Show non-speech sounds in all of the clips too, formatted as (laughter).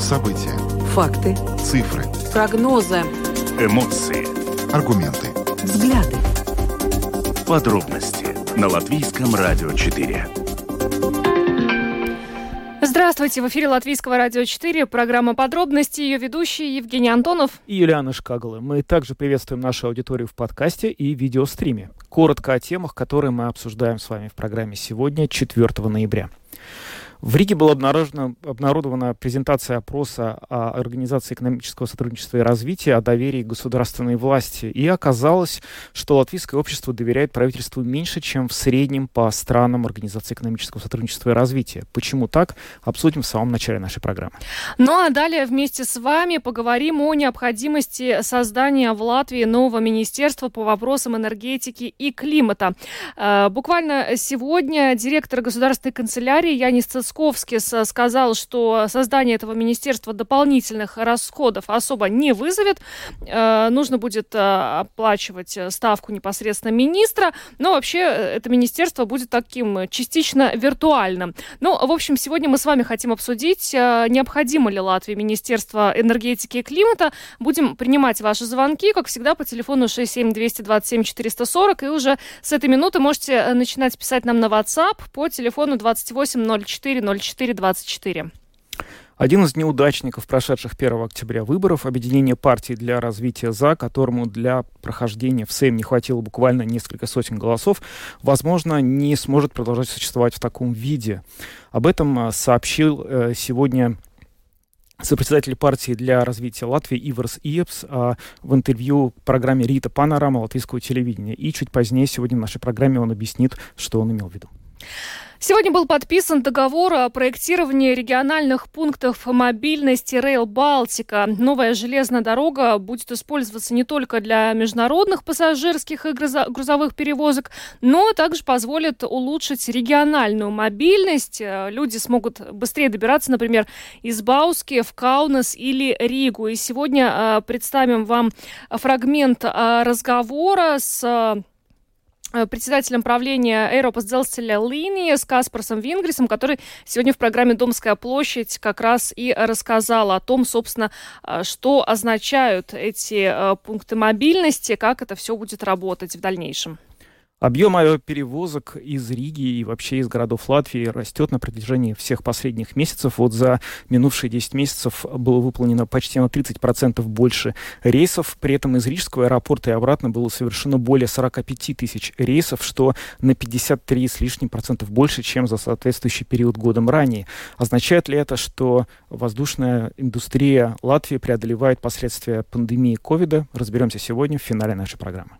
События. Факты. Цифры. Прогнозы. Эмоции. Аргументы. Взгляды. Подробности на Латвийском радио 4. Здравствуйте, в эфире Латвийского радио 4, программа «Подробности», ее ведущий Евгений Антонов и Юлиана Шкагала. Мы также приветствуем нашу аудиторию в подкасте и видеостриме. Коротко о темах, которые мы обсуждаем с вами в программе сегодня, 4 ноября. В Риге была обнаружена, обнародована презентация опроса о Организации экономического сотрудничества и развития, о доверии государственной власти. И оказалось, что латвийское общество доверяет правительству меньше, чем в среднем по странам Организации экономического сотрудничества и развития. Почему так? Обсудим в самом начале нашей программы. Ну а далее вместе с вами поговорим о необходимости создания в Латвии нового министерства по вопросам энергетики и климата. Э, буквально сегодня директор государственной канцелярии Янис Цицко Московскис сказал, что создание этого министерства дополнительных расходов особо не вызовет. Э, нужно будет э, оплачивать ставку непосредственно министра, но вообще э, это министерство будет таким частично виртуальным. Ну, в общем, сегодня мы с вами хотим обсудить, необходимо ли Латвии Министерство энергетики и климата. Будем принимать ваши звонки, как всегда, по телефону 67227 440, и уже с этой минуты можете начинать писать нам на WhatsApp по телефону 2804 0424. Один из неудачников прошедших 1 октября выборов, объединение партий для развития ЗА, которому для прохождения в Сейм не хватило буквально несколько сотен голосов, возможно, не сможет продолжать существовать в таком виде. Об этом а, сообщил э, сегодня сопредседатель партии для развития Латвии Иверс Иепс а, в интервью программе «Рита Панорама» латвийского телевидения. И чуть позднее сегодня в нашей программе он объяснит, что он имел в виду. Сегодня был подписан договор о проектировании региональных пунктов мобильности Rail Балтика. Новая железная дорога будет использоваться не только для международных пассажирских и грузовых перевозок, но также позволит улучшить региональную мобильность. Люди смогут быстрее добираться, например, из Бауски в Каунас или Ригу. И сегодня э, представим вам фрагмент э, разговора с Э, председателем правления Eiropas Дzelzceļa линии с Каспарсом Вингрисом, который сегодня в программе «Домская площадь» как раз и рассказал о том, собственно, э, что означают эти э, пункты мобильности, как это все будет работать в дальнейшем. Объем авиаперевозок из Риги и вообще из городов Латвии растет на протяжении всех последних месяцев. Вот за минувшие 10 месяцев было выполнено почти на 30% больше рейсов. При этом из Рижского аэропорта и обратно было совершено более 45 тысяч рейсов, что на 53 с лишним процентов больше, чем за соответствующий период годом ранее. Означает ли это, что воздушная индустрия Латвии преодолевает последствия пандемии ковида? Разберемся сегодня в финале нашей программы.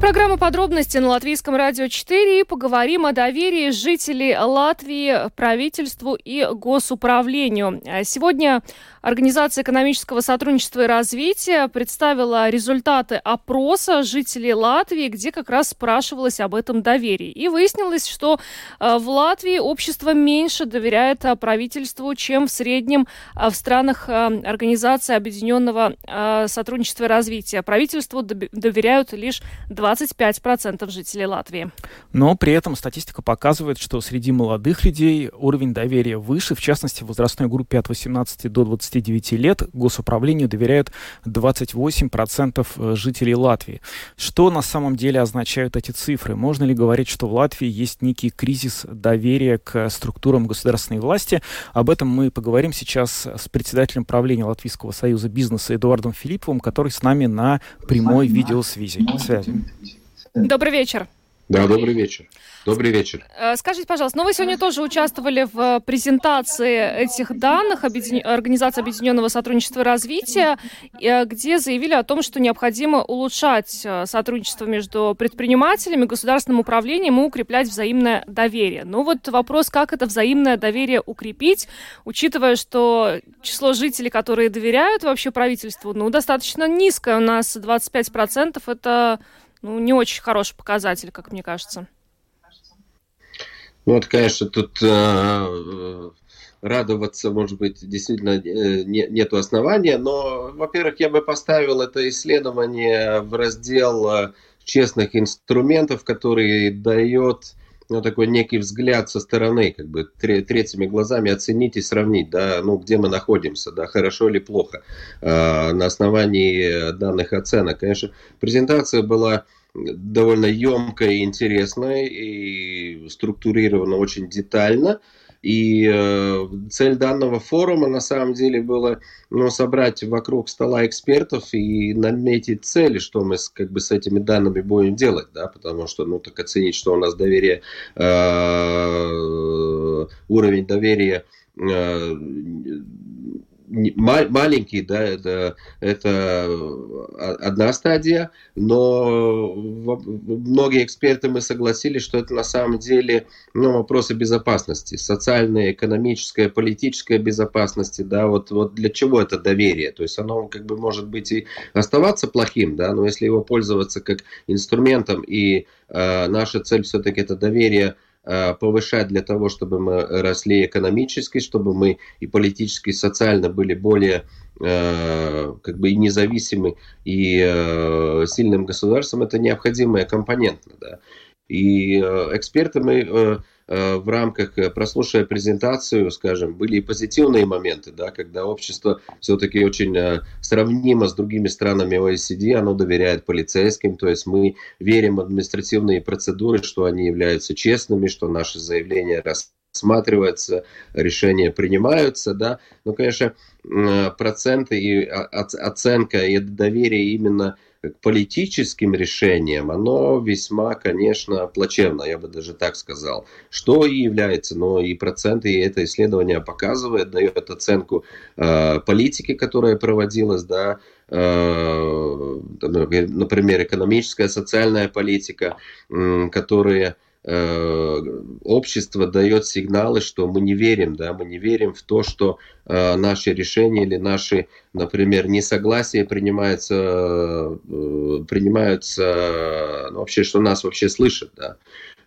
Программа подробности на Латвийском радио 4 и поговорим о доверии жителей Латвии правительству и госуправлению. Сегодня Организация экономического сотрудничества и развития представила результаты опроса жителей Латвии, где как раз спрашивалось об этом доверии. И выяснилось, что э, в Латвии общество меньше доверяет э, правительству, чем в среднем э, в странах Организации Объединенного сотрудничества и развития. Правительству доверяют лишь 25% жителей Латвии. Но при этом статистика показывает, что среди молодых людей уровень доверия выше, в частности, в возрастной группе от 18 до 20 29 лет госуправлению доверяют 28% э, жителей Латвии. Что на самом деле означают эти цифры? Можно ли говорить, что в Латвии есть некий кризис доверия к структурам государственной власти? Об этом мы поговорим сейчас с председателем правления Латвийского союза бизнеса Эдуардом Филипповым, который с нами на прямой видеосвязи. Связи. Добрый вечер. Да, добрый вечер. Добрый вечер. Э, скажите, пожалуйста, ну вы сегодня тоже участвовали в презентации этих данных Объедин... Организации Объединенного Сотрудничества и Развития, э, где заявили о том, что необходимо улучшать э, сотрудничество между предпринимателями, государственным управлением и укреплять взаимное доверие. Ну вот вопрос, как это взаимное доверие укрепить, учитывая, что число жителей, которые доверяют вообще правительству, ну, достаточно низкое. У нас 25% это ну, не очень хороший показатель, как мне кажется. Ну, вот, конечно, тут э, радоваться, может быть, действительно э, не, нету основания, но, во-первых, я бы поставил это исследование в раздел э, честных инструментов, который дает ну, такой некий взгляд со стороны, как бы третьими глазами оценить и сравнить, да, ну, где мы находимся, да, хорошо или плохо, э, на основании данных оценок. Конечно, презентация была довольно емкая и интересная, и структурирована очень детально. И э, цель данного форума на самом деле была ну, собрать вокруг стола экспертов и наметить цели, что мы с, как бы с этими данными будем делать, да, потому что, ну, так оценить, что у нас доверие, э, уровень доверия э, маленький, да, это, это одна стадия, но многие эксперты мы согласились, что это на самом деле ну, вопросы безопасности, социальной, экономической, политической безопасности, да, вот, вот для чего это доверие, то есть оно как бы может быть и оставаться плохим, да, но если его пользоваться как инструментом и э, наша цель все-таки это доверие повышать для того, чтобы мы росли экономически, чтобы мы и политически, и социально были более э, как бы и независимы, и э, сильным государством, это необходимая компонента. Да. И эксперты мы Э, в рамках, э, прослушая презентацию, скажем, были и позитивные моменты, да, когда общество все-таки очень э, сравнимо с другими странами ОСД, оно доверяет полицейским, то есть мы верим в административные процедуры, что они являются честными, что наши заявления рассматриваются, решения принимаются, да, но, конечно, проценты и оценка и доверие именно к политическим решениям, оно весьма, конечно, плачевно, я бы даже так сказал. Что и является, но и проценты, и это исследование показывает, дает оценку э, политики, которая проводилась, да, э, например, экономическая, социальная политика, э, которые общество дает сигналы, что мы не верим, да, мы не верим в то, что э, наши решения или наши, например, несогласия принимаются, э, принимаются, ну, вообще, что нас вообще слышат, да.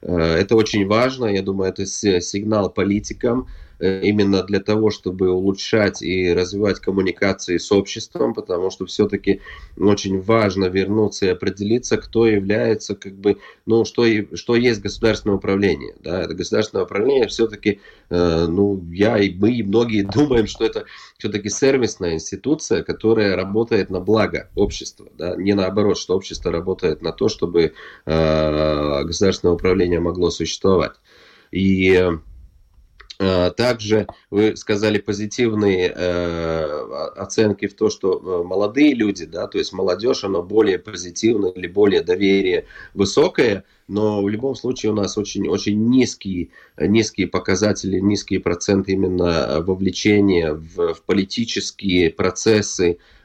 Э, это очень важно, я думаю, это сигнал политикам, Э, именно для того, чтобы улучшать и развивать коммуникации с обществом, потому что все-таки очень важно вернуться и определиться, кто является, как бы, ну, что, что есть государственное управление. Да? Это государственное управление все-таки, э, ну, я и мы, и многие (laughs) думаем, что это все-таки сервисная институция, которая работает на благо общества, да? не наоборот, что общество работает на то, чтобы э, государственное управление могло существовать. И Э, также вы сказали позитивные э, оценки в то, что э, молодые люди, да, то есть молодежь, она более позитивная или более доверие высокое, но в любом случае у нас очень, очень низкие, низкие показатели, низкие проценты именно вовлечения в, в политические процессы, Э,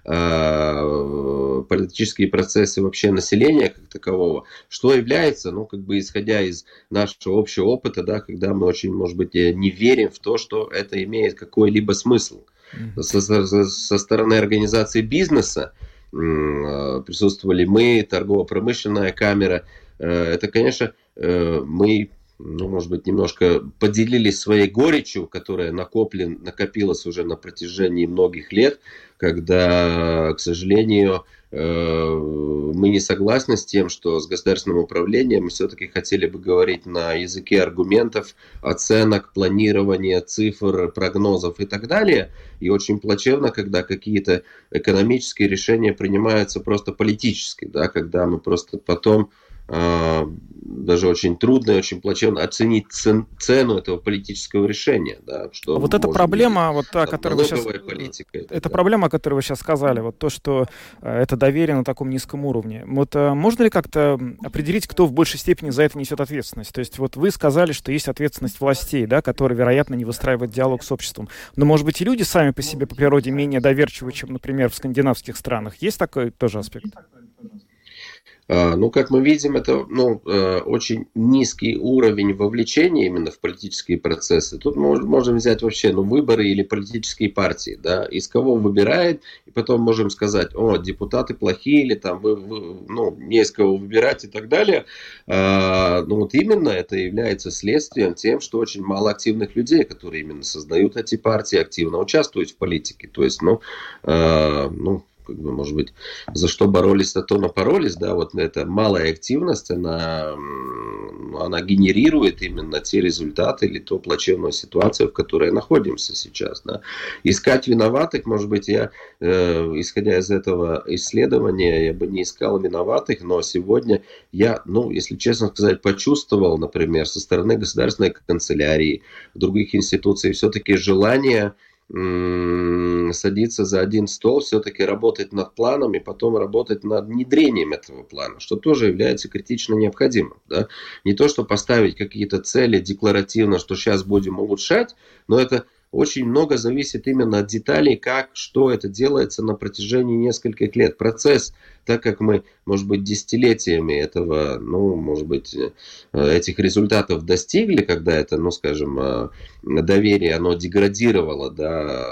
политические процессы вообще населения как такового, что является, ну, как бы исходя из нашего общего опыта, да, когда мы очень, может быть, не верим в то, что это имеет какой-либо смысл. Со, со, со стороны организации бизнеса э, присутствовали мы, торгово-промышленная камера. Э, это, конечно, мы ну, может быть, немножко поделились своей горечью, которая накоплен, накопилась уже на протяжении многих лет, когда, к сожалению, э, мы не согласны с тем, что с государственным управлением мы все-таки хотели бы говорить на языке аргументов, оценок, планирования, цифр, прогнозов и так далее. И очень плачевно, когда какие-то экономические решения принимаются просто политически, да, когда мы просто потом даже очень трудно и очень плачевно оценить цен, цену этого политического решения. Да, что а вот эта проблема, быть, вот та, которую вы сейчас... Политика, это, это да. проблема, о которой вы сейчас сказали, вот то, что э, это доверие на таком низком уровне. Вот э, можно ли как-то определить, кто в большей степени за это несет ответственность? То есть вот вы сказали, что есть ответственность властей, да, которые, вероятно, не выстраивают диалог с обществом. Но, может быть, и люди сами по себе по природе менее доверчивы, чем, например, в скандинавских странах. Есть такой тоже аспект? А, ну, как мы видим, это ну, э, очень низкий уровень вовлечения именно в политические процессы. Тут мы можем взять вообще ну, выборы или политические партии. Да, из кого выбирает, и потом можем сказать, о, депутаты плохие, или там вы, вы, ну, не из кого выбирать и так далее. А, ну, вот именно это является следствием тем, что очень мало активных людей, которые именно создают эти партии, активно участвуют в политике. То есть, ну, а, ну как бы, может быть, за что боролись, за то напоролись, да, вот эта малая активность, она, она генерирует именно те результаты или ту плачевную ситуацию, в которой находимся сейчас, да. Искать виноватых, может быть, я, э, исходя из этого исследования, я бы не искал виноватых, но сегодня я, ну, если честно сказать, почувствовал, например, со стороны государственной канцелярии, других институций, все-таки желание садиться за один стол, все-таки работать над планом и потом работать над внедрением этого плана, что тоже является критично необходимым. Да? Не то, что поставить какие-то цели декларативно, что сейчас будем улучшать, но это очень много зависит именно от деталей, как, что это делается на протяжении нескольких лет. Процесс, так как мы, может быть, десятилетиями этого, ну, может быть, э, этих результатов достигли, когда это, ну, скажем, э, доверие, оно деградировало, да,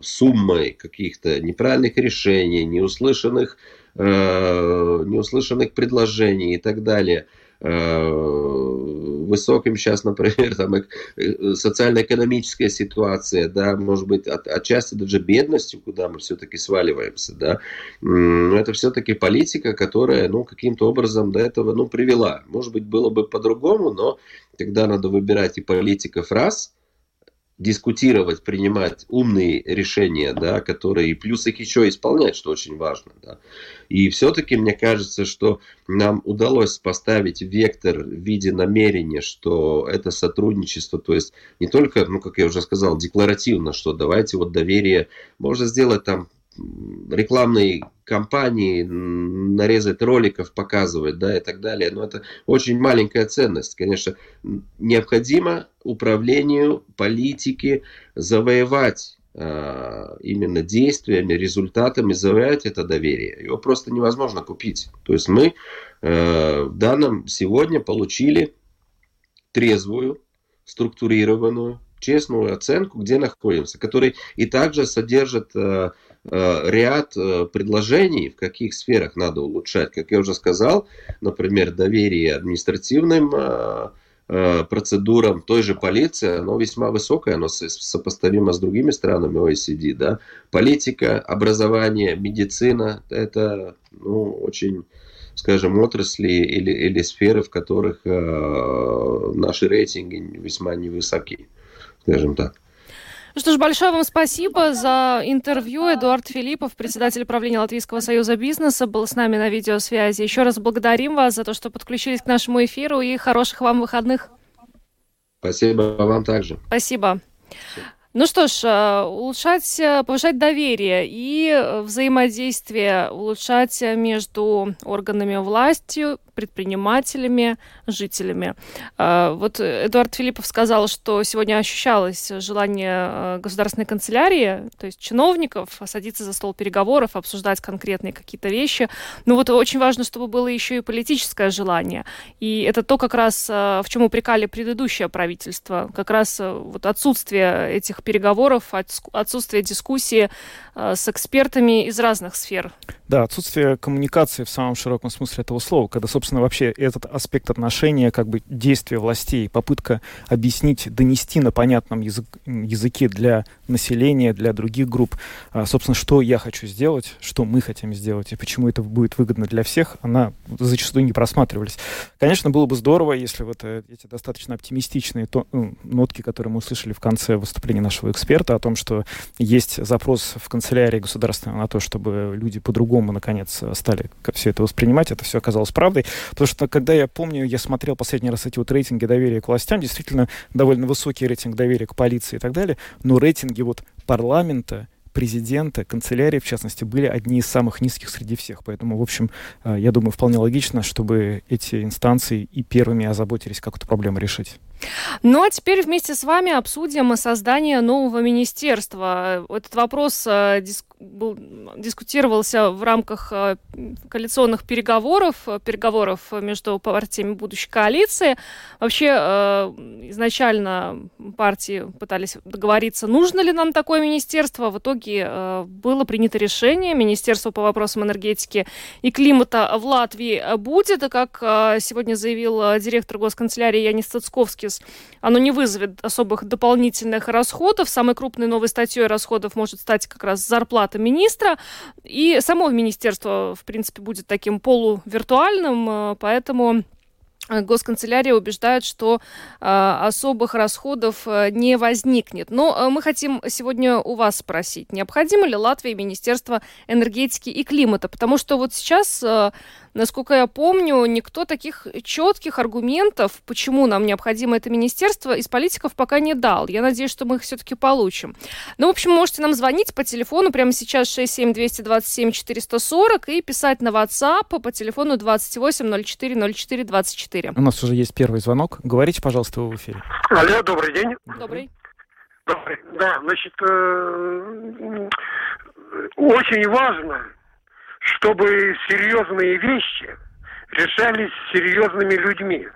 суммой каких-то неправильных решений, неуслышанных, э, неуслышанных предложений и так далее – Э, высоким сейчас, например, (laughs) там, э, социально-экономическая ситуация, да, может быть, от, отчасти даже бедностью, куда мы все-таки сваливаемся, да, это все-таки политика, которая, ну, каким-то образом до этого, ну, привела. Может быть, было бы по-другому, но тогда надо выбирать и политиков раз – дискутировать, принимать умные решения, да, которые плюс их еще исполнять, что очень важно. Да. И все-таки мне кажется, что нам удалось поставить вектор в виде намерения, что это сотрудничество, то есть не только, ну, как я уже сказал, декларативно, что давайте вот доверие, можно сделать там рекламные кампании, нарезать роликов, показывать, да, и так далее. Но это очень маленькая ценность. Конечно, необходимо управлению политики завоевать а, именно действиями, результатами завоевать это доверие. Его просто невозможно купить. То есть мы э, в данном сегодня получили трезвую, структурированную, честную оценку, где находимся, который и также содержит Э, ряд э, предложений, в каких сферах надо улучшать. Как я уже сказал, например, доверие административным э, процедурам той же полиции, оно весьма высокое, оно сопоставимо с другими странами OECD. Да? Политика, образование, медицина – это ну, очень скажем, отрасли или, или сферы, в которых э, наши рейтинги весьма невысоки, скажем так. Ну что ж, большое вам спасибо за интервью. Эдуард Филиппов, председатель правления Латвийского союза бизнеса, был с нами на видеосвязи. Еще раз благодарим вас за то, что подключились к нашему эфиру и хороших вам выходных. Спасибо вам также. Спасибо. Ну что ж, э, улучшать, э, повышать доверие и э, взаимодействие, улучшать между органами власти, предпринимателями, жителями. А, вот Эдуард Филиппов сказал, что сегодня ощущалось желание а, государственной канцелярии, то есть чиновников, садиться за стол переговоров, обсуждать конкретные какие-то вещи. Но вот очень важно, чтобы было еще и политическое желание. И это то, как раз а, в чем упрекали предыдущее правительство. Как раз вот отсутствие этих переговоров, отсутствие дискуссии с экспертами из разных сфер. Да, отсутствие коммуникации в самом широком смысле этого слова, когда, собственно, собственно, вообще этот аспект отношения, как бы действия властей, попытка объяснить, донести на понятном язык, языке для населения, для других групп, а, собственно, что я хочу сделать, что мы хотим сделать и почему это будет выгодно для всех, она зачастую не просматривались. Конечно, было бы здорово, если вот э, эти достаточно оптимистичные то, ну, нотки, которые мы услышали в конце выступления нашего эксперта о том, что есть запрос в канцелярии государственной на то, чтобы люди по-другому, наконец, стали все это воспринимать, это все оказалось правдой. Потому что, когда я помню, я смотрел последний раз эти вот рейтинги доверия к властям, действительно довольно высокий рейтинг доверия к полиции и так далее, но рейтинги вот парламента, президента, канцелярии, в частности, были одни из самых низких среди всех. Поэтому, в общем, э, я думаю, вполне логично, чтобы эти инстанции и первыми озаботились, как эту проблему решить. Ну а теперь вместе с вами обсудим создание нового министерства. Этот вопрос э, диск, был, дискутировался в рамках э, коалиционных переговоров, э, переговоров между партиями будущей коалиции. Вообще изначально партии пытались договориться, нужно ли нам такое министерство. В итоге было принято решение. Министерство по вопросам энергетики и климата в Латвии будет. И как сегодня заявил директор госканцелярии Янис Цицковский, Юридис, оно не вызовет особых дополнительных расходов. Самой крупной новой статьей расходов может стать как раз зарплата министра. И само министерство, в принципе, будет таким полувиртуальным, э, поэтому Госканцелярия убеждает, что э, особых расходов э, не возникнет. Но э, мы хотим сегодня у вас спросить, необходимо ли Латвии Министерство энергетики и климата? Потому что вот сейчас э, Насколько я помню, никто таких четких аргументов, почему нам необходимо это министерство, из политиков пока не дал. Я надеюсь, что мы их все-таки получим. Ну, в общем, можете нам звонить по телефону прямо сейчас 67227 440 и писать на WhatsApp по телефону 28 04 04 24. У нас уже есть первый звонок. Говорите, пожалуйста, в эфире. Алло, добрый день. Добрый. Добрый. Да, значит, э, очень важно чтобы серьезные вещи решались серьезными людьми.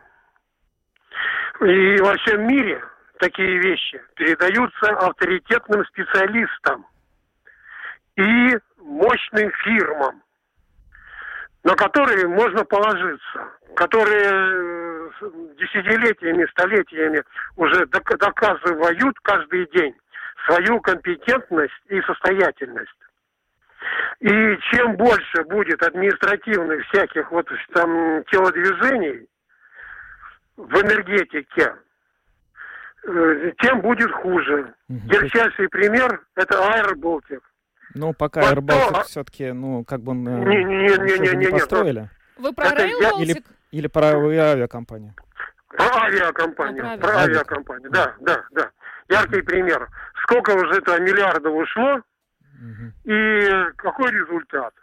И во всем мире такие вещи передаются авторитетным специалистам и мощным фирмам, на которые можно положиться, которые э, десятилетиями, столетиями уже доказывают каждый день свою компетентность и состоятельность. И чем больше будет административных всяких вот там телодвижений в энергетике, э, тем будет хуже. Угу. Ярчайший пример – это Аэроболтик. Ну, пока Аэроболтик а... все-таки, ну, как бы он э, не, не, не, не, не, не, построили. Вы про я... или, или про авиакомпанию? Про авиакомпанию, а, про авиакомпанию, да, да, да. Яркий пример. Сколько уже это миллиардов ушло и какой результат?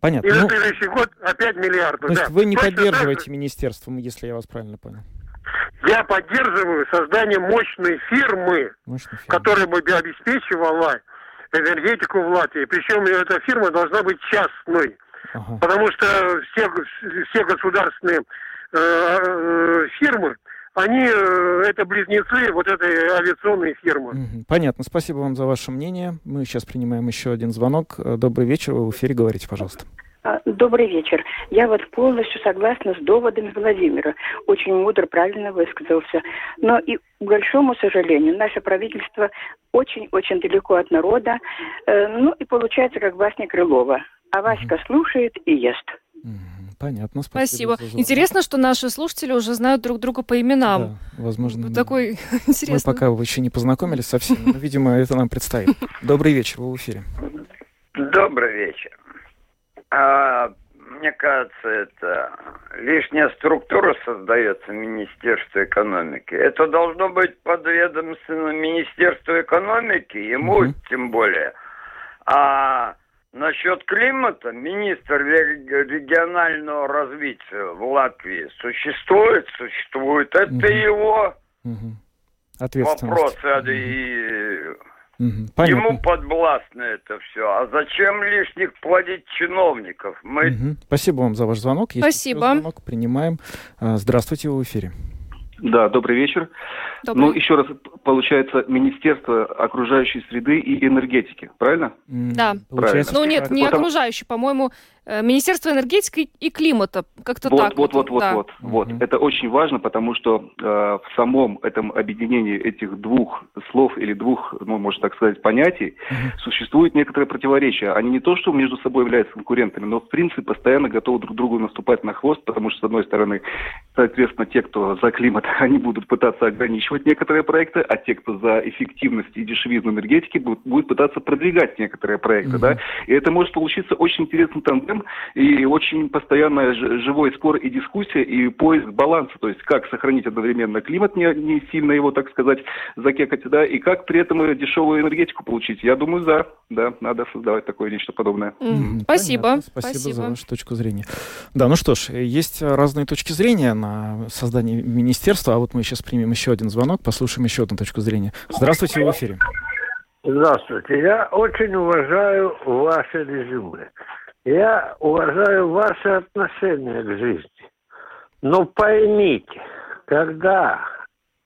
Понятно. И ну, на следующий год опять миллиарды. То есть да. вы не Точно поддерживаете же... министерство, если я вас правильно понял? Я поддерживаю создание мощной фирмы, мощной фирмы. которая бы обеспечивала энергетику в Латвии. Причем эта фирма должна быть частной. Ага. Потому что все, все государственные э, э фирмы, они, э, это близнецы вот этой авиационной фирмы. Понятно. Спасибо вам за ваше мнение. Мы сейчас принимаем еще один звонок. Э, добрый вечер. Вы в эфире говорите, пожалуйста. А, добрый вечер. Я вот полностью согласна с доводами Владимира. Очень мудро, правильно высказался. Но и, к большому сожалению, наше правительство очень-очень далеко от народа. Э, ну и получается, как басня Крылова. А Васька слушает и ест. Угу. Понятно, спасибо. Спасибо. Интересно, что наши слушатели уже знают друг друга по именам. Да, возможно. Такой (laughs) интересный. Мы пока вы еще не познакомились совсем, но, видимо, это нам предстоит. Добрый вечер, вы в эфире. Добрый вечер. А, мне кажется, это лишняя структура создается Министерство экономики. Это должно быть подведомственно Министерство экономики, ему угу. тем более. А Насчет климата министр регионального развития в Латвии существует, существует. Это угу. его угу. вопросы. Угу. И угу. ему подвластно это все. А зачем лишних плодить чиновников? Мы... Угу. Спасибо вам за ваш звонок. Есть Спасибо. Звонок, принимаем. А, здравствуйте, вы в эфире. Да, добрый вечер. Добрый. Ну, еще раз, получается, Министерство окружающей среды и энергетики, правильно? Да. Получается. Ну, нет, не Потому... окружающей, по-моему, Министерство энергетики и климата, как-то вот, так. Вот, вот, вот, да. вот, вот. Mm-hmm. Это очень важно, потому что э, в самом этом объединении этих двух слов или двух, ну, можно так сказать, понятий mm-hmm. существует некоторое противоречие. Они не то, что между собой являются конкурентами, но в принципе постоянно готовы друг другу наступать на хвост, потому что, с одной стороны, соответственно, те, кто за климат, (laughs) они будут пытаться ограничивать некоторые проекты, а те, кто за эффективность и дешевизну энергетики, будут, будут пытаться продвигать некоторые проекты, mm-hmm. да. И это может получиться очень интересный тандем, и очень постоянно живой спор и дискуссия, и поиск баланса, то есть как сохранить одновременно климат, не, не сильно его, так сказать, закекать, да, и как при этом дешевую энергетику получить. Я думаю, за, да, надо создавать такое нечто подобное. Mm, спасибо. Спасибо. Спасибо за вашу точку зрения. Да, ну что ж, есть разные точки зрения на создание министерства, а вот мы сейчас примем еще один звонок, послушаем еще одну точку зрения. Здравствуйте, в эфире. Здравствуйте. Я очень уважаю ваше резюме. Я уважаю ваше отношение к жизни. Но поймите, когда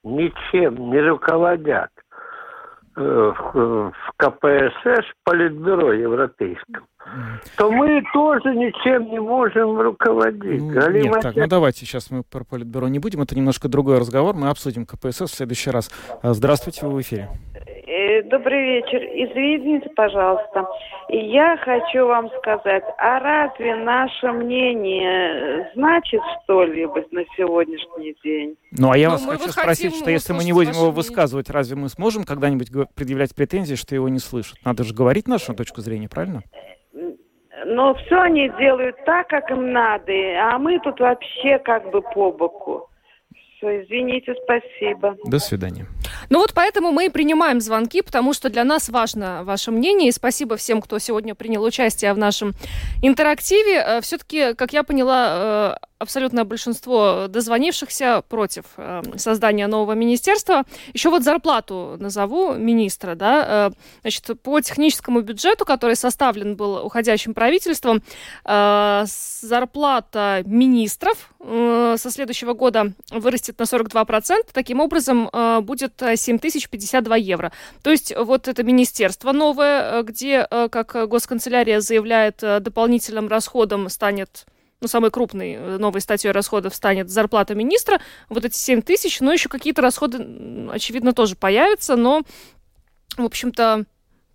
ничем не руководят э, в КПСС, Политбюро Европейском, то мы тоже ничем не можем руководить. Ну, нет, так, ну давайте сейчас мы про Политбюро не будем, это немножко другой разговор, мы обсудим КПСС в следующий раз. А, здравствуйте, вы в эфире. Добрый вечер. Извините, пожалуйста. Я хочу вам сказать, а разве наше мнение значит что-либо на сегодняшний день? Ну, а я ну, вас хочу спросить, что если мы не будем его высказывать, разве мы сможем когда-нибудь предъявлять претензии, что его не слышат? Надо же говорить нашу точку зрения, правильно? Но все они делают так, как им надо, а мы тут вообще как бы по боку. Извините, спасибо. До свидания. Ну вот поэтому мы и принимаем звонки, потому что для нас важно ваше мнение. И спасибо всем, кто сегодня принял участие в нашем интерактиве. Э, Все-таки, как я поняла, э, абсолютное большинство дозвонившихся против э, создания нового министерства. Еще вот зарплату назову министра, да, э, значит, по техническому бюджету, который составлен был уходящим правительством, э, зарплата министров э, со следующего года вырастет на 42%, таким образом э, будет 7052 евро. То есть вот это министерство новое, э, где, э, как госканцелярия заявляет, э, дополнительным расходом станет ну, самой крупной э, новой статьей расходов станет зарплата министра, вот эти 7 тысяч, но еще какие-то расходы, очевидно, тоже появятся, но, в общем-то,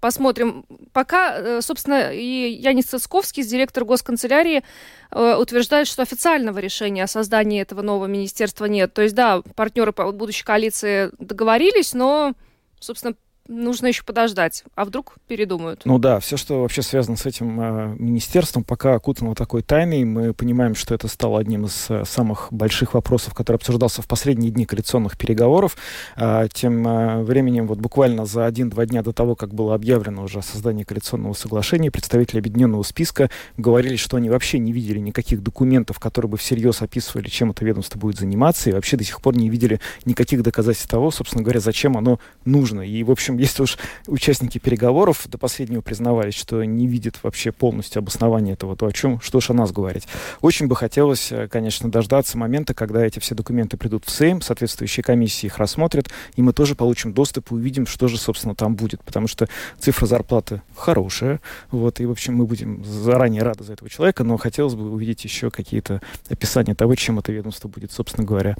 Посмотрим. Пока, э, собственно, и Янис Цицковский, директор госканцелярии, э, утверждает, что официального решения о создании этого нового министерства нет. То есть, да, партнеры по будущей коалиции договорились, но, собственно, нужно еще подождать. А вдруг передумают? Ну да, все, что вообще связано с этим э, министерством, пока окутано такой тайной. Мы понимаем, что это стало одним из э, самых больших вопросов, который обсуждался в последние дни коалиционных переговоров. Э, тем э, временем, вот буквально за один-два дня до того, как было объявлено уже о создании коалиционного соглашения, представители объединенного списка говорили, что они вообще не видели никаких документов, которые бы всерьез описывали, чем это ведомство будет заниматься, и вообще до сих пор не видели никаких доказательств того, собственно говоря, зачем оно нужно. И, в общем, если уж участники переговоров до последнего признавались, что не видят вообще полностью обоснования этого, то о чем, что ж о нас говорить. Очень бы хотелось, э, конечно, дождаться момента, когда эти все документы придут в Сейм, соответствующие комиссии их рассмотрят, и мы тоже получим доступ и увидим, что же, собственно, там будет, потому что цифра зарплаты хорошая, вот, и, в общем, мы будем заранее рады за этого человека, но хотелось бы увидеть еще какие-то описания того, чем это ведомство будет, собственно говоря,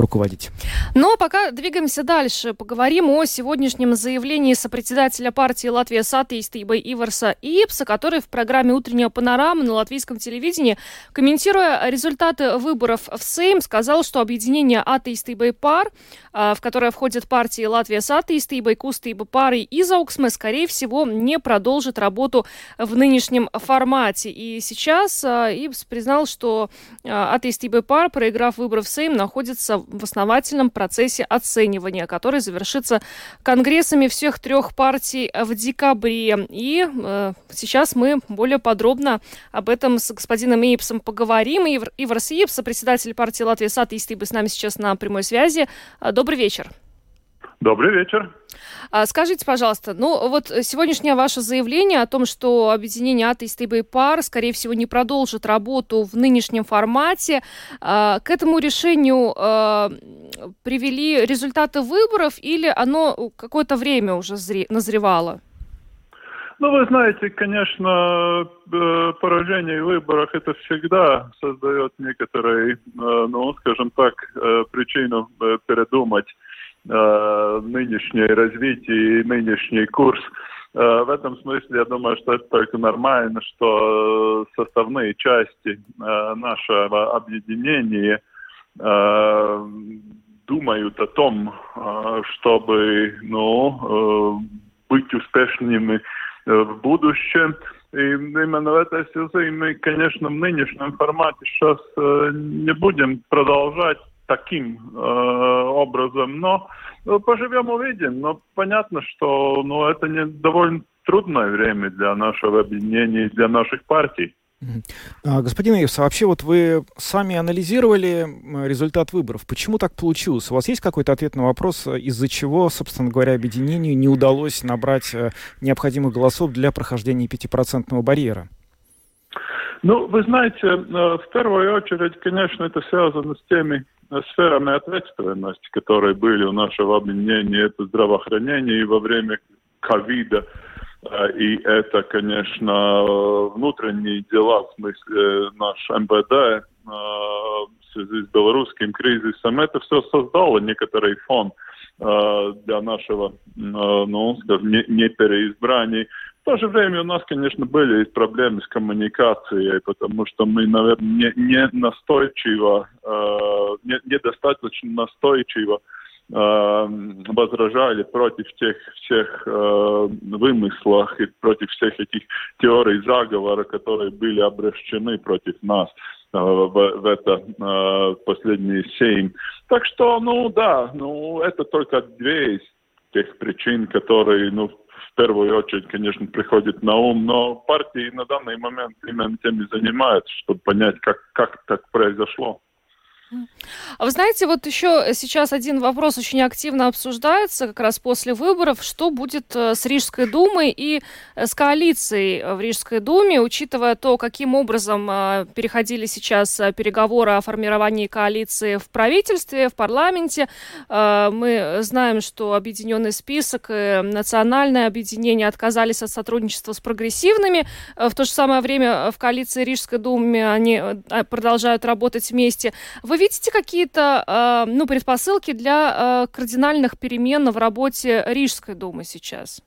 руководить. Но пока двигаемся дальше, поговорим о сегодняшнем заявлении сопредседателя партии Latvijas attīstībai Иварса Иябса, который в программе «Утренняя панорама» на латвийском телевидении, комментируя результаты выборов в Сейм, сказал, что объединение Attīstībai/Par!, а, в которое входят партии Latvijas attīstībai, Kustība Par! и Izaugsme, скорее всего, не продолжит работу в нынешнем формате. И сейчас а, Иябс признал, что а, Attīstībai/Par!, проиграв выборы в Сейм, находится в основательном процессе оценивания, который завершится конгрессами всех трех партий в декабре. И э, сейчас мы более подробно об этом с господином Иябсом поговорим. Ивр, Иварс Иябс, председатель партии Latvijas attīstībai с нами сейчас на прямой связи. Э, добрый вечер. Добрый вечер. А, скажите, пожалуйста, ну вот сегодняшнее ваше заявление о том, что объединение атеисты и пар, скорее всего, не продолжит работу в нынешнем формате, а, к этому решению а, привели результаты выборов или оно какое-то время уже назревало? Ну, вы знаете, конечно, э, поражение в выборах это всегда создает некоторые, э, ну, скажем так, э, причину передумать нынешнее развитие и нынешний курс. В этом смысле я думаю, что это только нормально, что составные части нашего объединения думают о том, чтобы ну, быть успешными в будущем. И именно в этой связи мы, конечно, в нынешнем формате сейчас э, не будем продолжать таким э, образом, но ну, поживем увидим. Но понятно, что ну, это не довольно трудное время для нашего объединения и для наших партий. А, господин Ивс, а вообще вот вы сами анализировали результат выборов. Почему так получилось? У вас есть какой-то ответ на вопрос, из-за чего, собственно говоря, объединению не удалось набрать э, необходимых голосов для прохождения пятипроцентного барьера? Ну, вы знаете, э, в первую очередь, конечно, это связано с теми э, сферами ответственности, которые были у нашего объединения. Это здравоохранение и во время ковида – Э, и это, конечно, внутренние дела, в смысле наш МВД э, в связи с белорусским кризисом. Это все создало некоторый фон э, для нашего, ну, скажем, не, переизбраний. В то же время у нас, конечно, были проблемы с коммуникацией, потому что мы, наверное, не, не настойчиво, не, недостаточно настойчиво Э, возражали против тех всех э, вымыслов и против всех этих теорий заговора, которые были обращены против нас э, в, в это э, последние семь. Так что, ну да, ну это только две из тех причин, которые, ну, в первую очередь, конечно, приходят на ум, но партии на данный момент именно тем и занимаются, чтобы понять, как, как так произошло. А вы знаете, вот еще сейчас один вопрос очень активно обсуждается, как раз после выборов, что будет э, с Рижской думой и э, с коалицией в Рижской думе, учитывая то, каким образом э, переходили сейчас переговоры о формировании коалиции в правительстве, в парламенте. Мы знаем, что объединенный список и национальное объединение отказались от сотрудничества с прогрессивными. В то же самое время в коалиции Рижской думы они продолжают работать вместе. Вы видите какие-то э, ну, предпосылки для э, кардинальных перемен в работе Рижской думы сейчас?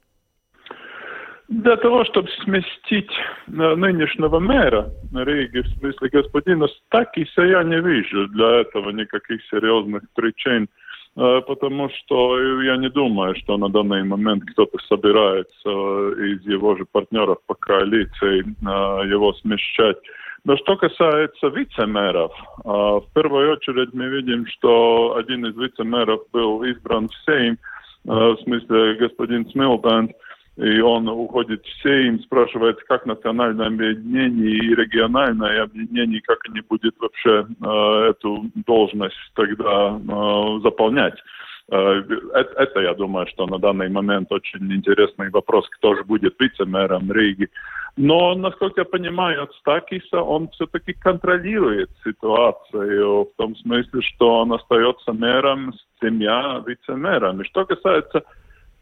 Для того, чтобы сместить э, нынешнего мэра Риги, в смысле господина Стакиса, я не вижу для этого никаких серьезных причин, э, потому что я не думаю, что на данный момент кто-то собирается из его же партнеров по коалиции его смещать. Но что касается вице-мэров, а, в первую очередь мы видим, что один из вице-мэров был избран в Сейм, а, в смысле господин Смилбанд, и он уходит в Сейм, спрашивает, как национальное объединение и региональное объединение, как они будут вообще э, эту должность тогда заполнять. Э, это, я думаю, что на данный момент очень интересный вопрос, кто же будет вице-мэром Риги. Но, насколько я понимаю, от Стакиса он все-таки контролирует ситуацию в том смысле, что он остается мэром с тремя вице-мэрами. Что касается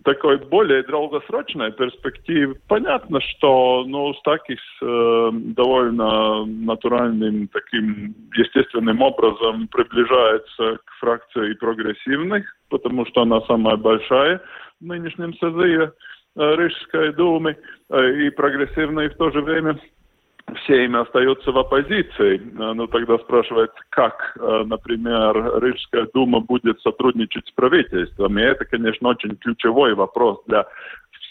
такой более долгосрочной перспективы, понятно, что ну, Стакис э, довольно натуральным, таким естественным образом приближается к фракции прогрессивных, потому что она самая большая в нынешнем созыве. Э, Рижской думы э, и прогрессивные в то же время все ими остаются в оппозиции. Э, ну, тогда спрашивается, как, например, Рижская дума будет сотрудничать с правительством. И это, конечно, очень ключевой вопрос для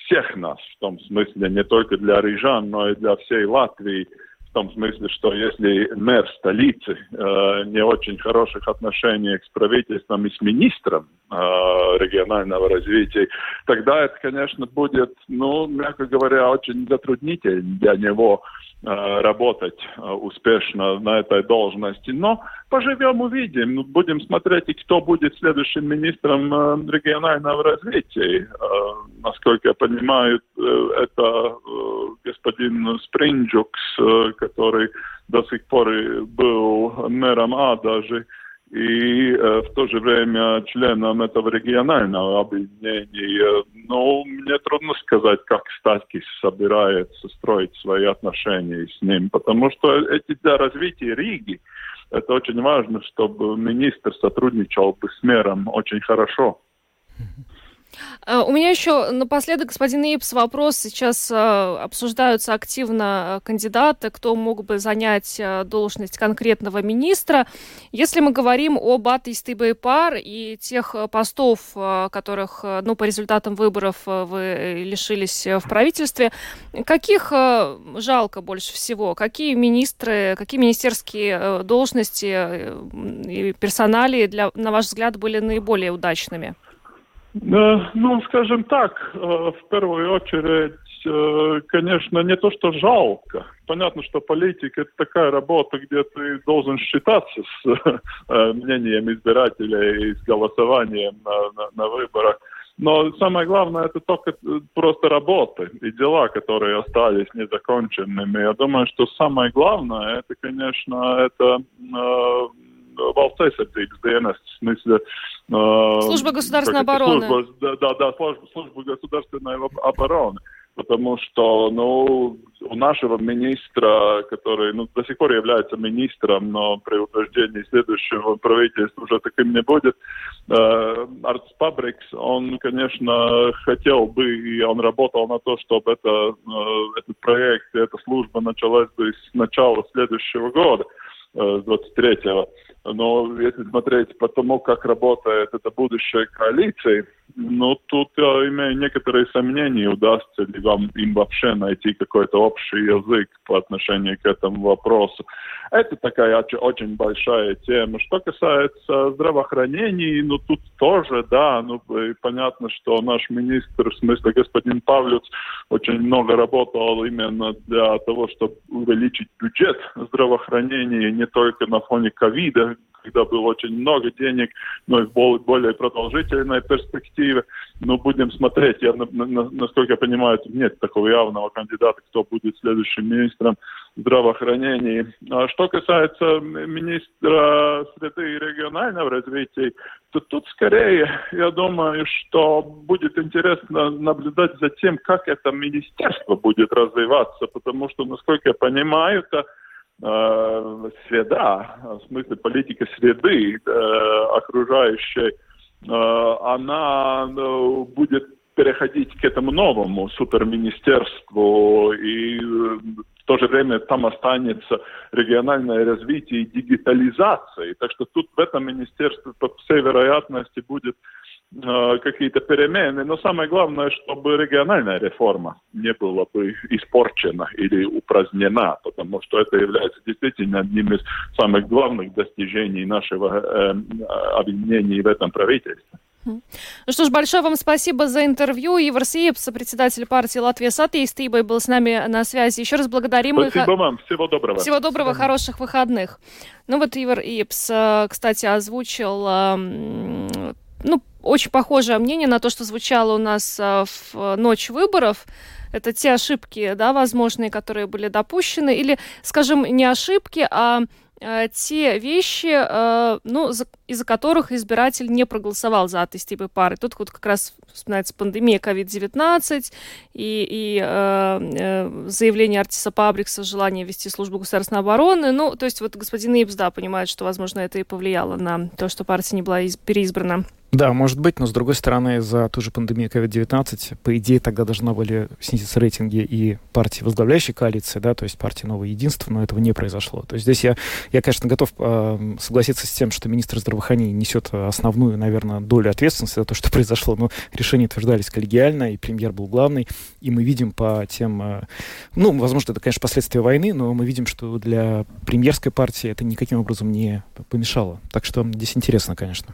всех нас, в том смысле не только для рижан, но и для всей Латвии в том смысле, что если мэр столицы э, не очень хороших отношений с правительством и с министром э, регионального развития, тогда это, конечно, будет, ну, мягко говоря, очень затруднительно для него работать э, успешно на этой должности. Но поживем, увидим. Будем смотреть, кто будет следующим министром э, регионального развития. Насколько я понимаю, это господин Спринджукс, который до сих пор был мэром А даже и э, в то же время членом этого регионального объединения. Но мне трудно сказать, как Статькис собирается строить свои отношения с ним, потому что эти для развития Риги это очень важно, чтобы министр сотрудничал бы с мэром очень хорошо. Э, у меня еще напоследок, господин Ипс, вопрос. Сейчас э, обсуждаются активно э, кандидаты, кто мог бы занять должность конкретного министра. Если мы говорим об атеисты Байпар и тех постов, которых, ну, по результатам выборов вы лишились в правительстве, каких жалко больше всего? Какие министры, какие министерские должности и персонали, для, на ваш взгляд, были наиболее удачными? Ну, скажем так, э, в первую очередь, э, конечно, не то, что жалко. Понятно, что политика – это такая работа, где ты должен считаться с э, мнением избирателей и с голосованием на, на, на выборах. Но самое главное, это только просто работа и дела, которые остались незаконченными. Я думаю, что самое главное, это, конечно, это valsts aizsardzības dienests, в смысле... Служба государственной обороны. Служба, да, да, да, служба, служба государственной обороны. Потому что, ну, у нашего министра, который, ну, до сих пор является министром, но при утверждении следующего правительства уже таким не будет, э, Артс Пабрикс, он, конечно, хотел бы, и он работал на то, чтобы это, э, этот проект, эта служба началась бы с начала следующего года, э, с 23-го. Но если смотреть по тому, как работает эта будущая коалиция, ну, тут я имею некоторые сомнения, удастся ли вам им вообще найти какой-то общий язык по отношению к этому вопросу. Это такая очень большая тема. Что касается здравоохранения, ну, тут тоже, да, ну, понятно, что наш министр, в смысле господин Павлюц, очень много работал именно для того, чтобы увеличить бюджет здравоохранения не только на фоне ковида, когда было очень много денег, но и в более продолжительной перспективе. Но будем смотреть. Я, на, на, насколько я понимаю, нет такого явного кандидата, кто будет следующим министром здравоохранения. А что касается министра среды и регионального развития, то тут скорее, я думаю, что будет интересно наблюдать за тем, как это министерство будет развиваться, потому что, насколько я понимаю, это среда, в смысле политика среды э, окружающей, э, она э, будет переходить к этому новому суперминистерству, и э, в то же время там останется региональное развитие и дигитализация. Так что тут в этом министерстве, по всей вероятности, будет Э, какие-то перемены, но самое главное, чтобы региональная реформа не была бы испорчена или упразднена, потому что это является действительно одним из самых главных достижений нашего э, объединения в этом правительстве. Ну что ж, большое вам спасибо за интервью. Ивар Сиепс, председатель партии «Латвия с атеистыбой», был с нами на связи. Еще раз благодарим. Спасибо вам. Всего доброго. Всего доброго, хороших выходных. Ну вот Ивар Иепс, э, кстати, озвучил ну, очень похожее мнение на то, что звучало у нас а, в ночь выборов. Это те ошибки, да, возможные, которые были допущены, или, скажем, не ошибки, а Э, те вещи, э, ну, из-за которых избиратель не проголосовал за атеистивы пары. Тут вот как раз вспоминается пандемия COVID-19 и, и э, заявление Артиса Пабрикса, желание вести службу государственной обороны. Ну, то есть вот господин Ипс, да, понимает, что, возможно, это и повлияло на то, что партия не была переизбрана. Да, может быть, но с другой стороны, за ту же пандемию COVID-19, по идее, тогда должны были снизиться рейтинги и партии, возглавляющей коалиции, да, то есть партии Новое Единство, но этого не произошло. То есть здесь я, я конечно, готов э, согласиться с тем, что министр здравоохранения несет основную, наверное, долю ответственности за то, что произошло, но решения утверждались коллегиально, и премьер был главный, и мы видим по тем, э, ну, возможно, это, конечно, последствия войны, но мы видим, что для премьерской партии это никаким образом не помешало. Так что здесь интересно, конечно.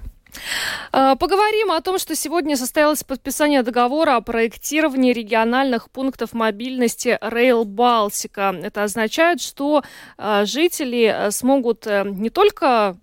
Э, поговорим о том, что сегодня состоялось подписание договора о проектировании региональных пунктов мобильности Rail Балтика. Это означает, что э, жители э, смогут не только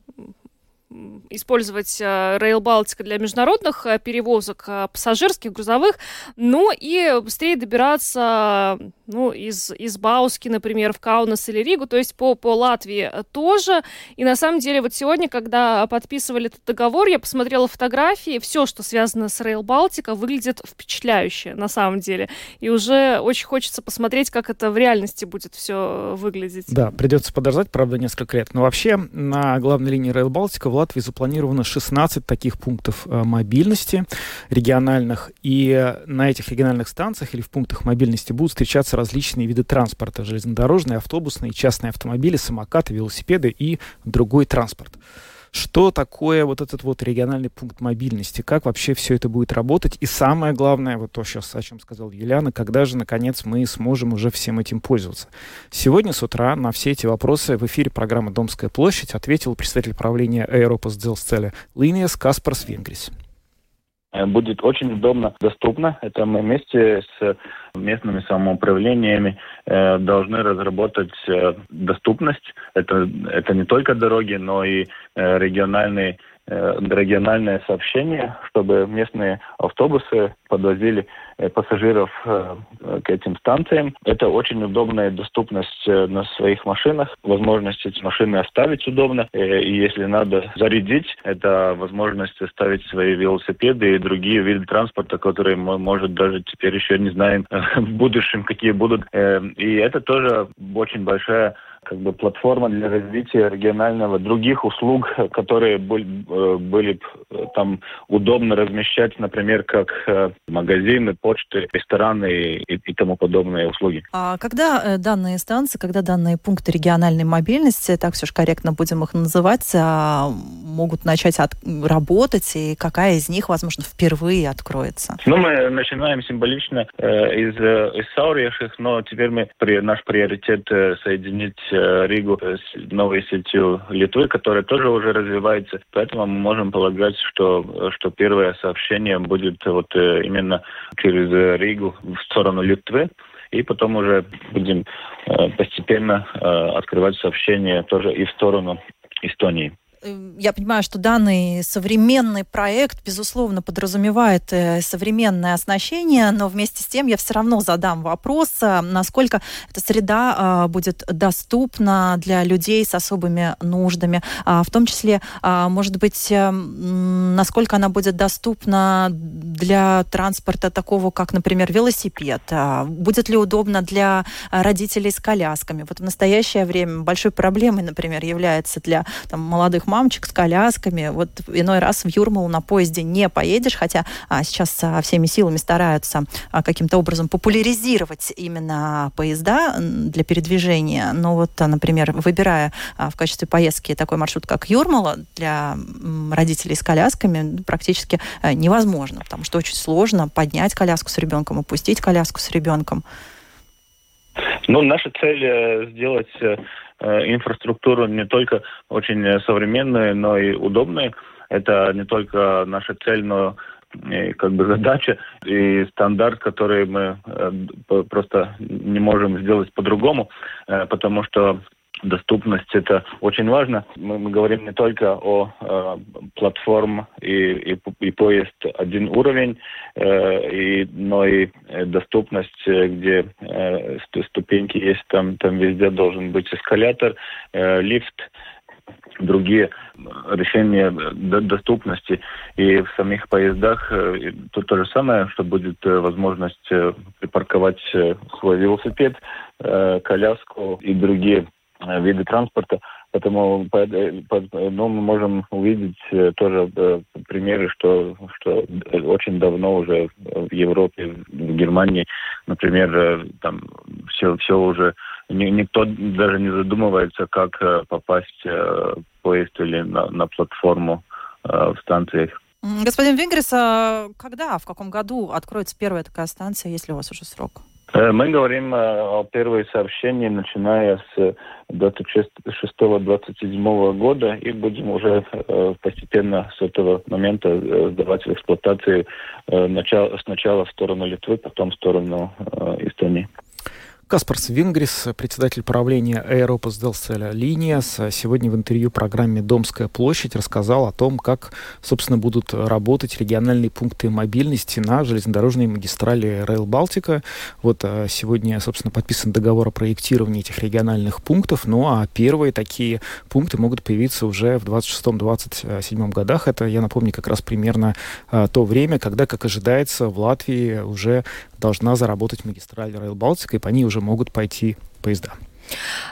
использовать э, Rail Baltica для международных э, перевозок э, пассажирских, грузовых, но и быстрее добираться ну, из, из Бауски, например, в Каунас или Ригу, то есть по, по Латвии тоже. И на самом деле вот сегодня, когда подписывали этот договор, я посмотрела фотографии, все, что связано с Rail Baltica, выглядит впечатляюще на самом деле. И уже очень хочется посмотреть, как это в реальности будет все выглядеть. Да, придется подождать, правда, несколько лет. Но вообще на главной линии Rail Baltica в Латвии запланировано 16 таких пунктов мобильности региональных, и на этих региональных станциях или в пунктах мобильности будут встречаться различные виды транспорта, железнодорожные, автобусные, частные автомобили, самокаты, велосипеды и другой транспорт. Что такое вот этот вот региональный пункт мобильности? Как вообще все это будет работать? И самое главное, вот то сейчас, о чем сказал Юлиана, когда же, наконец, мы сможем уже всем этим пользоваться? Сегодня с утра на все эти вопросы в эфире программы «Домская площадь» ответил представитель правления Аэропас Дzelzceļa Линиас Каспарс Венгрис. Э, будет очень удобно, доступно. Это мы вместе с местными самоуправлениями э, должны разработать э, доступность. Это, это не только дороги, но и э, региональные Э, региональное сообщение, чтобы местные автобусы подвозили э, пассажиров э, к этим станциям. Это очень удобная доступность на своих машинах, возможность эти машины оставить удобно. И если надо зарядить, это возможность оставить свои велосипеды и другие виды транспорта, которые мы, может, даже теперь еще не знаем (laughs) в будущем, какие будут. И это тоже очень большая как бы платформа для развития регионального других услуг, которые были, э, были э, там удобно размещать, например, как э, магазины, почты, рестораны и, и тому подобные услуги. А когда данные станции, когда данные пункты региональной мобильности, так все же корректно будем их называть, а, могут начать от, работать, и какая из них, возможно, впервые откроется? Ну, мы начинаем символично э, из, из Саурьеших, но теперь мы, при, наш приоритет э, соединить Ригу с новой сетью Литвы, которая тоже уже развивается. Поэтому мы можем полагать, что, что первое сообщение будет вот э, именно через Ригу в сторону Литвы и потом уже будем э, постепенно открывать сообщения тоже и в сторону Эстонии. Эм, я понимаю, что данный современный проект, безусловно, подразумевает э, современное оснащение, но вместе с тем я все равно задам вопрос, э, насколько эта среда а, будет доступна для людей с особыми нуждами, а, в том числе, а, может быть, э, насколько она будет доступна для транспорта такого, как, например, велосипед, будет ли удобно для родителей с колясками. Вот в настоящее время большой проблемой, например, является для там, молодых мамочек с колясками. Вот иной раз в Юрмалу на поезде не поедешь, хотя а, сейчас а, всеми силами стараются а, каким-то образом популяризировать именно поезда для передвижения. Но вот, а, например, выбирая а, в качестве поездки такой маршрут, как Юрмала, для родителей с колясками практически а, невозможно, потому что очень сложно поднять коляску с ребенком, опустить коляску с ребенком. Ну, наша цель э, сделать Э, инфраструктуру не только очень современную, но и удобную. Это не только наша цель, но и как бы задача и стандарт, который мы э, просто не можем сделать по-другому, э, потому что доступность это очень важно. Мы, мы говорим не только о э, платформ и, и, и поезд один уровень, э, и, но и доступность, э, где э, ступеньки есть, там, там везде должен быть эскалятор, э, лифт, другие решения доступности. И в самих поездах э, тут то же самое, что будет э, возможность припарковать свой велосипед, коляску и другие Э, виды транспорта. Поэтому ну, мы можем увидеть э, тоже э, примеры, что, что очень давно уже в Европе, в Германии, например, там все, все уже никто даже не задумывается, как попасть в поезд или на, на платформу в станциях. Господин Венгрис, а когда, в каком году откроется первая такая станция, если у вас уже срок? Э, мы говорим э, о первой сообщении, начиная с 26-27 года, и будем уже э, постепенно с этого момента сдавать в эксплуатацию сначала в сторону Литвы, потом в сторону Эстонии. Каспарс Вингрис, председатель правления Аэропас Делселя Линиас, сегодня в интервью программе «Домская площадь» рассказал о том, как, собственно, будут работать региональные пункты мобильности на железнодорожной магистрали Rail Балтика. Вот а, сегодня, собственно, подписан договор о проектировании этих региональных пунктов, ну а первые такие пункты могут появиться уже в 26-27 годах. Это, я напомню, как раз примерно а, то время, когда, как ожидается, в Латвии уже должна заработать магистраль Rail Балтика, и по ней уже могут пойти поезда.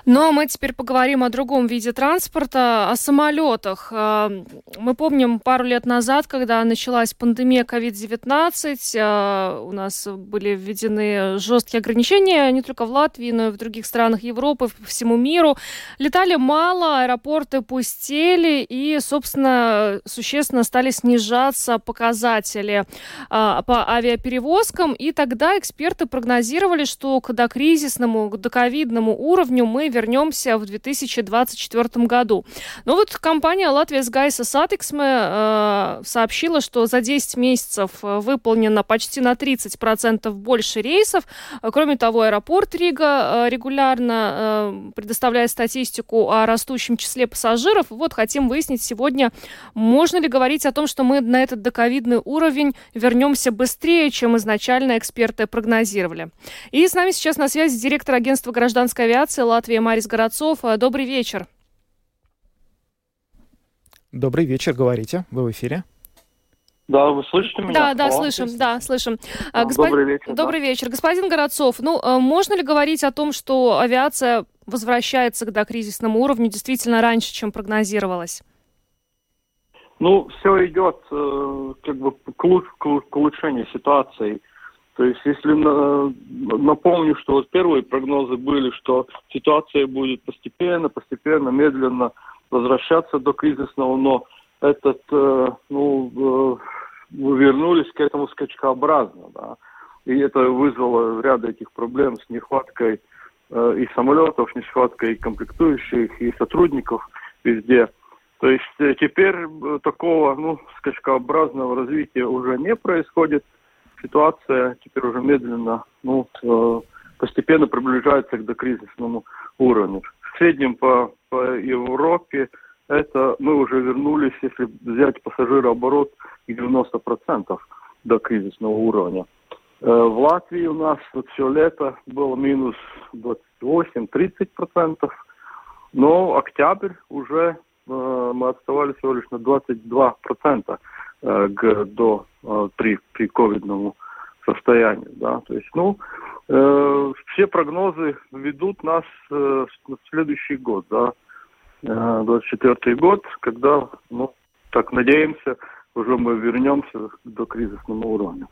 Ну, а мы теперь поговорим о другом виде транспорта, о самолетах. Э, мы помним пару лет назад, когда началась пандемия COVID-19, э, у нас были введены жесткие ограничения не только в Латвии, но и в других странах Европы, по всему миру. Летали мало, аэропорты пустели и, собственно, существенно стали снижаться показатели э, по авиаперевозкам. И тогда эксперты прогнозировали, что к докризисному, к доковидному уровню мы вернемся в 2024 году. Но вот компания Latvijas gaisa satiksme э, сообщила, что за 10 месяцев э, выполнено почти на 30% больше рейсов. Кроме того, аэропорт Рига э, регулярно предоставляет статистику о растущем числе пассажиров. Вот хотим выяснить сегодня, можно ли говорить о том, что мы на этот доковидный уровень вернемся быстрее, чем изначально эксперты прогнозировали. И с нами сейчас на связи директор агентства гражданской авиации Латвии Марис Городцов. Э, добрый вечер. Добрый вечер, говорите, вы в эфире. Да, вы слышите меня? Да, да, О, слышим, да, слышим. А, Господ... Добрый вечер. Добрый да. вечер. Господин Городцов, ну, э, можно ли говорить о том, что авиация возвращается к докризисному уровню действительно раньше, чем прогнозировалось? Ну, все идет э, как бы к, к улучшению ситуации. То есть, если на, напомню, что вот первые прогнозы были, что ситуация будет постепенно, постепенно, медленно возвращаться до кризисного, но этот, э, ну, э, вернулись к этому скачкообразно, да. И это вызвало ряд этих проблем с нехваткой э, и самолетов, нехваткой и комплектующих, и сотрудников везде. То есть теперь такого, ну, скачкообразного развития уже не происходит – ситуация теперь уже медленно, ну, э, постепенно приближается к докризисному уровню. В среднем по, по Европе это мы уже вернулись, если взять пассажирооборот, к 90% до кризисного уровня. Э, в Латвии у нас вот все лето было минус 28-30%, но октябрь уже э, мы отставали всего лишь на 22% э, к, до Э, при, при ковидному состоянию. Да? То есть, ну, э, все прогнозы ведут нас э, в следующий год, да, э, 24 год, когда, ну, так надеемся, уже мы вернемся до кризисного уровня.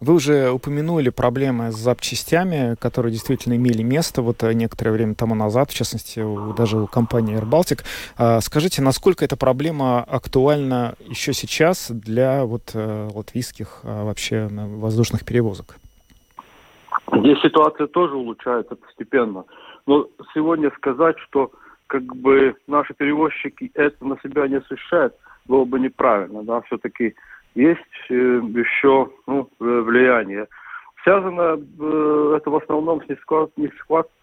Вы уже упомянули проблемы с запчастями, которые действительно имели место вот э, некоторое время тому назад, в частности, даже у компании Air Baltic. А, скажите, насколько эта проблема актуальна еще сейчас для вот э, латвийских а, вообще воздушных перевозок? Здесь ситуация тоже улучшается постепенно. Но сегодня сказать, что как бы наши перевозчики это на себя не ощущают, было бы неправильно. Да? Все-таки есть э, еще ну, влияние. Связано э, это в основном с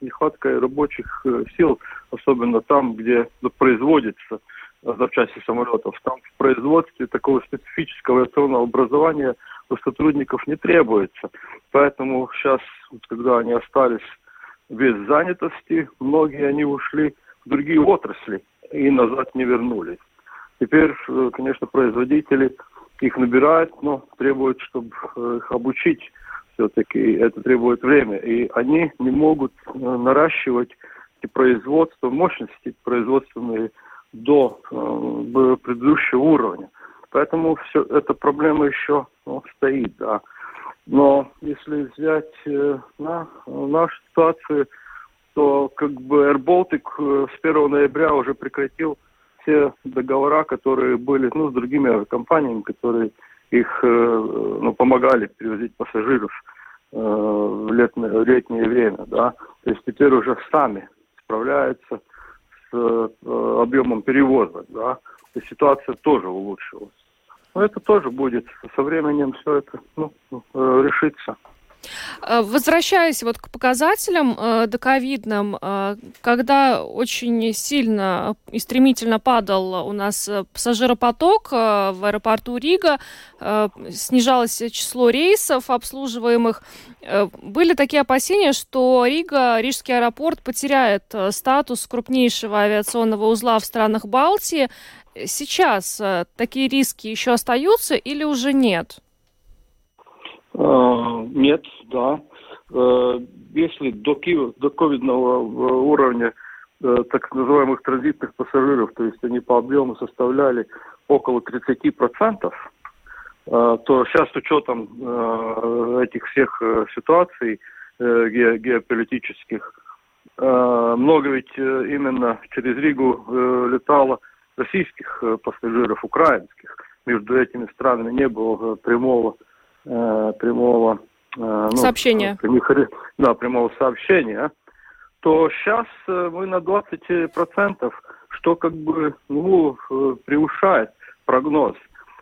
нехваткой рабочих э, сил, особенно там, где производится запчасти самолетов. Там в производстве такого специфического авиационного образования у сотрудников не требуется. Поэтому сейчас, когда они остались без занятости, многие они ушли в другие отрасли и назад не вернулись. Теперь, конечно, производители их набирают, но требуют, чтобы э, их обучить все-таки. Это требует время. И они не могут э, наращивать эти производства, мощности производственные до э, предыдущего уровня. Поэтому все эта проблема еще ну, стоит, да. Но если взять э, на нашу ситуацию, то как бы Air Baltic э, с 1 ноября уже прекратил все договора, которые были ну, с другими компаниями, которые их э, ну, помогали перевозить пассажиров э, в летнее, летнее время. Да? То есть теперь уже сами справляются с э, объемом перевозок. Да? То есть ситуация тоже улучшилась. Но это тоже будет со временем все это ну, решится. Э, возвращаясь вот к показателям э, доковидным, э, когда очень сильно и стремительно падал у нас пассажиропоток в аэропорту Рига, снижалось число рейсов обслуживаемых, были такие опасения, что Рига, Рижский аэропорт потеряет статус крупнейшего авиационного узла в странах Балтии. Сейчас такие риски еще остаются или уже нет? А, нет, да. э, если до, до ковидного уровня э, так называемых транзитных пассажиров, то есть они по объему составляли около 30%, э, то сейчас с учетом э, этих всех э, ситуаций э, ге, геополитических, э, много ведь э, именно через Ригу э, летало российских э, пассажиров, украинских. Между этими странами не было прямого, э, прямого э, ну, сообщения. Прямых, да, прямого сообщения. То сейчас э, мы на 20%, что как бы ну, э, превышает прогноз.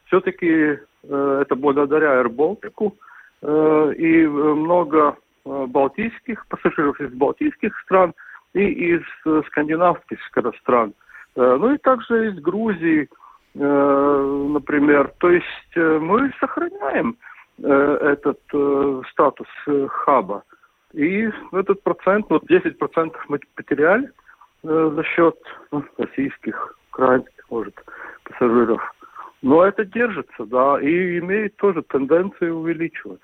Все-таки э, это благодаря AirBaltic э, и много балтийских пассажиров из балтийских стран и из скандинавских стран – ну и также из Грузии, например. То есть мы сохраняем этот статус хаба. И этот процент, вот 10% мы потеряли за счет ну, российских, украинских, может, пассажиров. Но это держится, да, и имеет тоже тенденцию увеличиваться.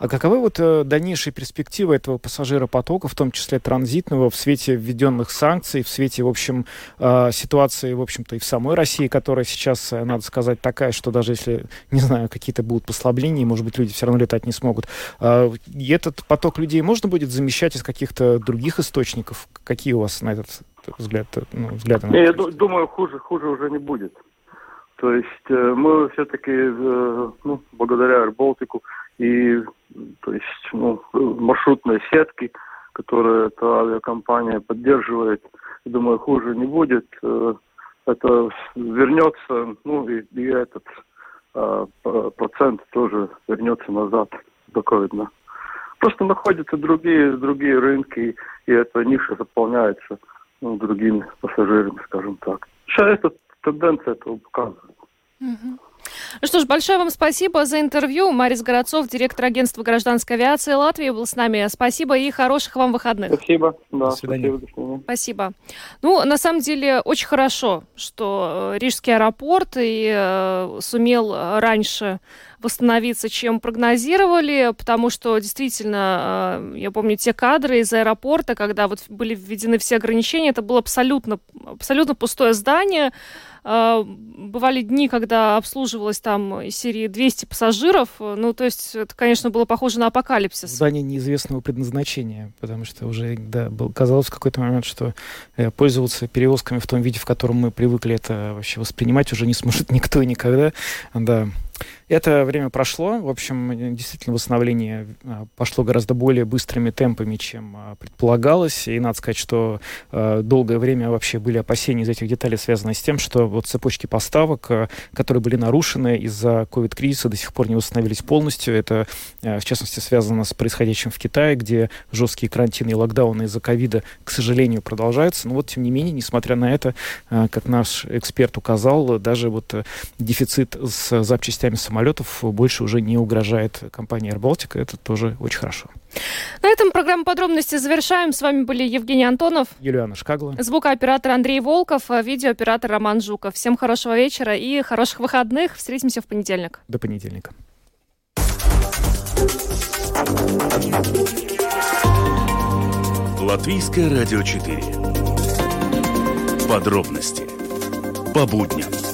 А каковы вот э, дальнейшие перспективы этого пассажиропотока, в том числе транзитного, в свете введенных санкций, в свете, в общем, э, ситуации, в общем-то, и в самой России, которая сейчас, э, надо сказать, такая, что даже если, не знаю, какие-то будут послабления, может быть, люди все равно летать не смогут. Э, и этот поток людей можно будет замещать из каких-то других источников? Какие у вас на этот взгляд, ну, взгляды? На Я думаю, хуже, хуже уже не будет. То есть э, мы все-таки, э, ну, благодаря Балтику и то есть, ну, маршрутной сетки, которую эта авиакомпания поддерживает, думаю, хуже не будет. Э, это вернется, ну и, и этот процент тоже вернется назад до ковида. Просто находятся другие, другие рынки, и эта ниша заполняется ну, другими пассажирами, скажем так. Сейчас эта тенденция этого показывает. Ну что ж, большое вам спасибо за интервью. Марис Городцов, директор агентства гражданской авиации Латвии, был с нами. Спасибо и хороших вам выходных. Спасибо. Да, до свидания. Спасибо, спасибо. Ну, на самом деле, очень хорошо, что э, Рижский аэропорт и э, сумел раньше восстановиться, чем прогнозировали, потому что действительно, э, я помню те кадры из аэропорта, когда вот были введены все ограничения, это было абсолютно, абсолютно пустое здание, бывали дни, когда обслуживалось там из серии 200 пассажиров. Ну, то есть это, конечно, было похоже на апокалипсис. Здание неизвестного предназначения, потому что уже да, был, казалось в какой-то момент, что э, пользоваться перевозками в том виде, в котором мы привыкли это вообще воспринимать, уже не сможет (laughs) никто и никогда. Да. Это время прошло. В общем, действительно, восстановление а, пошло гораздо более быстрыми темпами, чем а, предполагалось. И надо сказать, что а, долгое время вообще были опасения из этих деталей, связанные с тем, что вот цепочки поставок, которые были нарушены из-за ковид-кризиса, до сих пор не восстановились полностью. Это, в частности, связано с происходящим в Китае, где жесткие карантины и локдауны из-за ковида, к сожалению, продолжаются. Но вот, тем не менее, несмотря на это, как наш эксперт указал, даже вот дефицит с запчастями самолетов самолетов больше уже не угрожает компании AirBaltic. Это тоже очень хорошо. На этом программу подробности завершаем. С вами были Евгений Антонов, Юлиана Шкагла, звукооператор Андрей Волков, видеооператор Роман Жуков. Всем хорошего вечера и хороших выходных. Встретимся в понедельник. До понедельника. Латвийское радио 4. Подробности по будням.